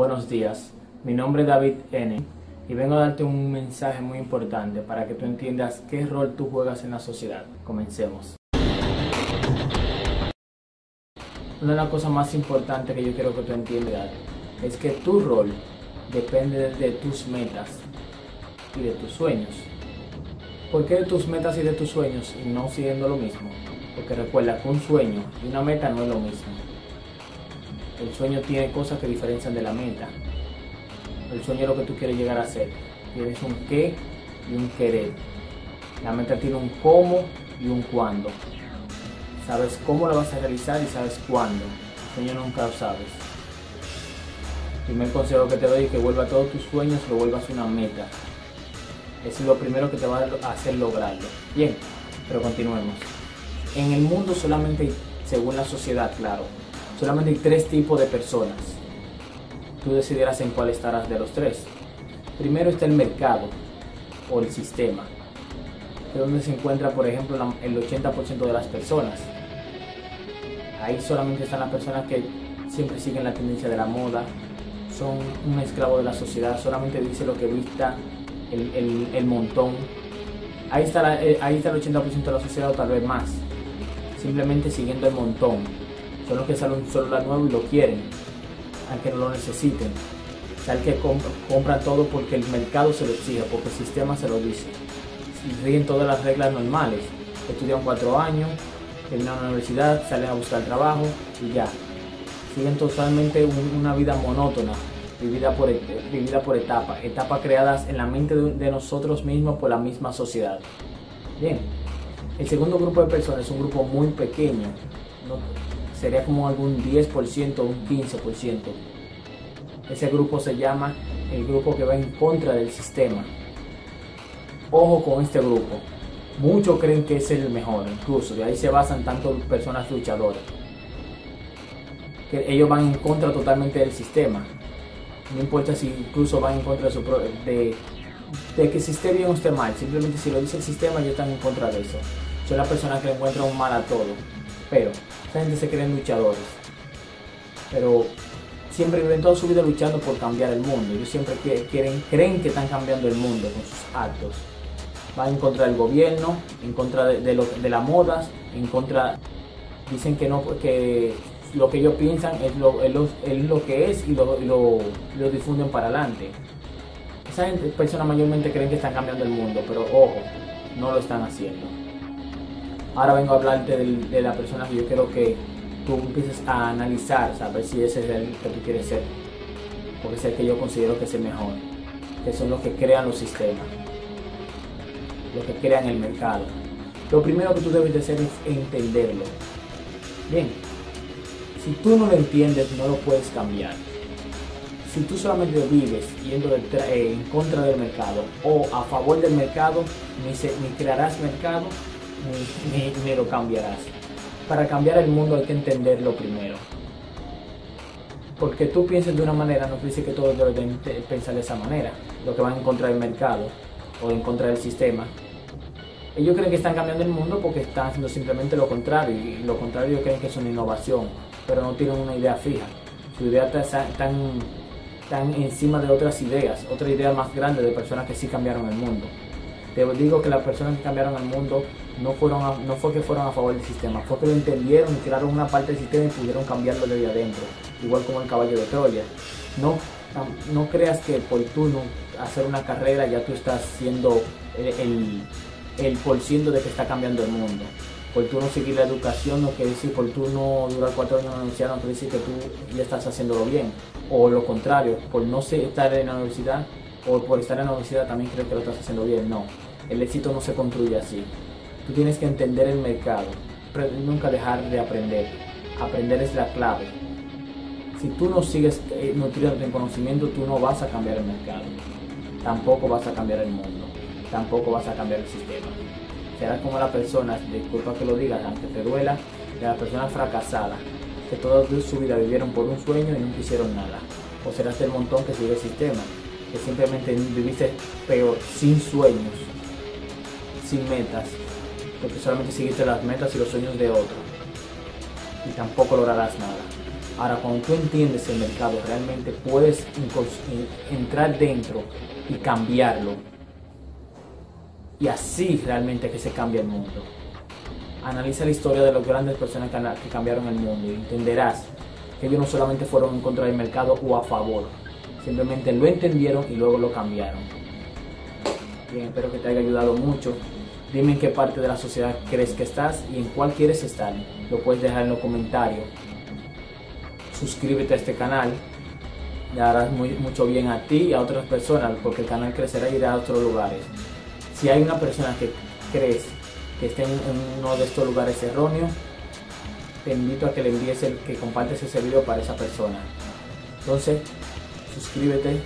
Buenos días, mi nombre es David N y vengo a darte un mensaje muy importante para que tú entiendas qué rol tú juegas en la sociedad. Comencemos. Una de las cosas más importantes que yo quiero que tú entiendas es que tu rol depende de tus metas y de tus sueños. ¿Por qué de tus metas y de tus sueños y no siguiendo lo mismo? Porque recuerda que un sueño y una meta no es lo mismo. El sueño tiene cosas que diferencian de la meta. El sueño es lo que tú quieres llegar a ser. Tienes un qué y un querer. La meta tiene un cómo y un cuándo. Sabes cómo lo vas a realizar y sabes cuándo. El sueño nunca lo sabes. El primer consejo que te doy es que vuelva todos tus sueños, lo vuelvas una meta. Eso es lo primero que te va a hacer lograrlo. Bien, pero continuemos. En el mundo solamente, según la sociedad, claro, solamente hay tres tipos de personas. Tú decidirás en cuál estarás de los tres. Primero está el mercado o el sistema, es donde se encuentra, por ejemplo, el 80% de las personas. Ahí solamente están las personas que siempre siguen la tendencia de la moda, son un esclavo de la sociedad, solamente dice lo que vista el, montón. Ahí está, eh, ahí está el 80% de la sociedad o tal vez más, simplemente siguiendo el montón son los que salen un celular nuevo y lo quieren, aunque no lo necesiten. El que compra, todo porque el mercado se lo exige, porque el sistema se lo dice. Y ríen todas las reglas normales. Estudian cuatro años, terminan la universidad, salen a buscar trabajo y ya. Siguen totalmente una vida monótona, vivida por, vivida por etapas, etapas creadas en la mente de, nosotros mismos por la misma sociedad. Bien, el segundo grupo de personas es un grupo muy pequeño, sería como algún 10% o un 15%. Ese grupo se llama el grupo que va en contra del sistema. Ojo con este grupo. Muchos creen que es el mejor, incluso de ahí se basan tanto personas luchadoras. Que ellos van en contra totalmente del sistema. No importa si incluso van en contra de, su, de, de que si esté bien o esté mal. Simplemente si lo dice el sistema, ellos están en contra de eso. Son las personas que encuentran un mal a todo. Pero esa gente se creen luchadores. Pero siempre viven toda su vida luchando por cambiar el mundo. Ellos siempre quieren, creen que están cambiando el mundo con sus actos. Van en contra del gobierno, en contra de, de, las modas, en contra... Dicen que no, que lo que ellos piensan es lo, es lo, que es y lo, lo, difunden para adelante. Esa gente, personas mayormente creen que están cambiando el mundo, pero ojo, no lo están haciendo. Ahora vengo a hablarte de, la persona que yo quiero que tú empieces a analizar, saber si ese es el que tú quieres ser. Porque es el que yo considero que es el mejor. Que son los que crean los sistemas. Los que crean el mercado. Lo primero que tú debes de hacer es entenderlo. Bien, si tú no lo entiendes, no lo puedes cambiar. Si tú solamente vives yendo eh, en contra del mercado o a favor del mercado, ni, ni crearás mercado, ni, lo cambiarás. Para cambiar el mundo hay que entenderlo primero. Porque tú pienses de una manera no dice que todos deben pensar de esa manera. Lo que van en contra del mercado o en contra del sistema. Ellos creen que están cambiando el mundo porque están haciendo simplemente lo contrario. Y lo contrario ellos creen que es una innovación. Pero no tienen una idea fija. Su idea está tan, tan encima de otras ideas. Otra idea más grande de personas que sí cambiaron el mundo. Te digo que las personas que cambiaron el mundo no, fueron no fue que fueron a favor del sistema, fue que lo entendieron y crearon una parte del sistema y pudieron cambiarlo desde adentro, igual como el caballo de Troya. No, no creas que por tú no hacer una carrera ya tú estás siendo el, el, por ciento de que está cambiando el mundo. Por tú no seguir la educación no quiere decir, por tú no durar cuatro años en la universidad no quiere decir que tú ya estás haciéndolo bien. O lo contrario, por no estar en la universidad o por estar en la universidad también creo que lo estás haciendo bien. No, el éxito no se construye así. Tú tienes que entender el mercado, nunca dejar de aprender. Aprender es la clave. Si tú no sigues eh, nutriendo en conocimiento, tú no vas a cambiar el mercado. Tampoco vas a cambiar el mundo. Tampoco vas a cambiar el sistema. Serás como la persona, disculpa que lo digas, aunque te duela, de la persona fracasada, que toda su vida vivieron por un sueño y nunca hicieron nada. O serás el montón que sigue el sistema, que simplemente viviste peor, sin sueños, sin metas, porque solamente seguiste las metas y los sueños de otro y tampoco lograrás nada. Ahora, cuando tú entiendes el mercado, realmente puedes entrar dentro y cambiarlo. Y así realmente que se cambia el mundo. Analiza la historia de las grandes personas que cambiaron el mundo y entenderás que ellos no solamente fueron en contra del mercado o a favor, simplemente lo entendieron y luego lo cambiaron. Bien, espero que te haya ayudado mucho. Dime en qué parte de la sociedad crees que estás y en cuál quieres estar. Lo puedes dejar en los comentarios. Suscríbete a este canal. Le harás mucho bien a ti y a otras personas porque el canal crecerá y irá a otros lugares. Si hay una persona que crees que esté en, uno de estos lugares erróneos, te invito a que le envíes el que compartes ese video para esa persona. Entonces, suscríbete,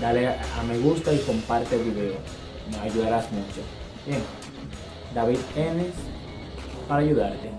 dale a me gusta y comparte el video. Me ayudarás mucho. Bien, David Enes para ayudarte.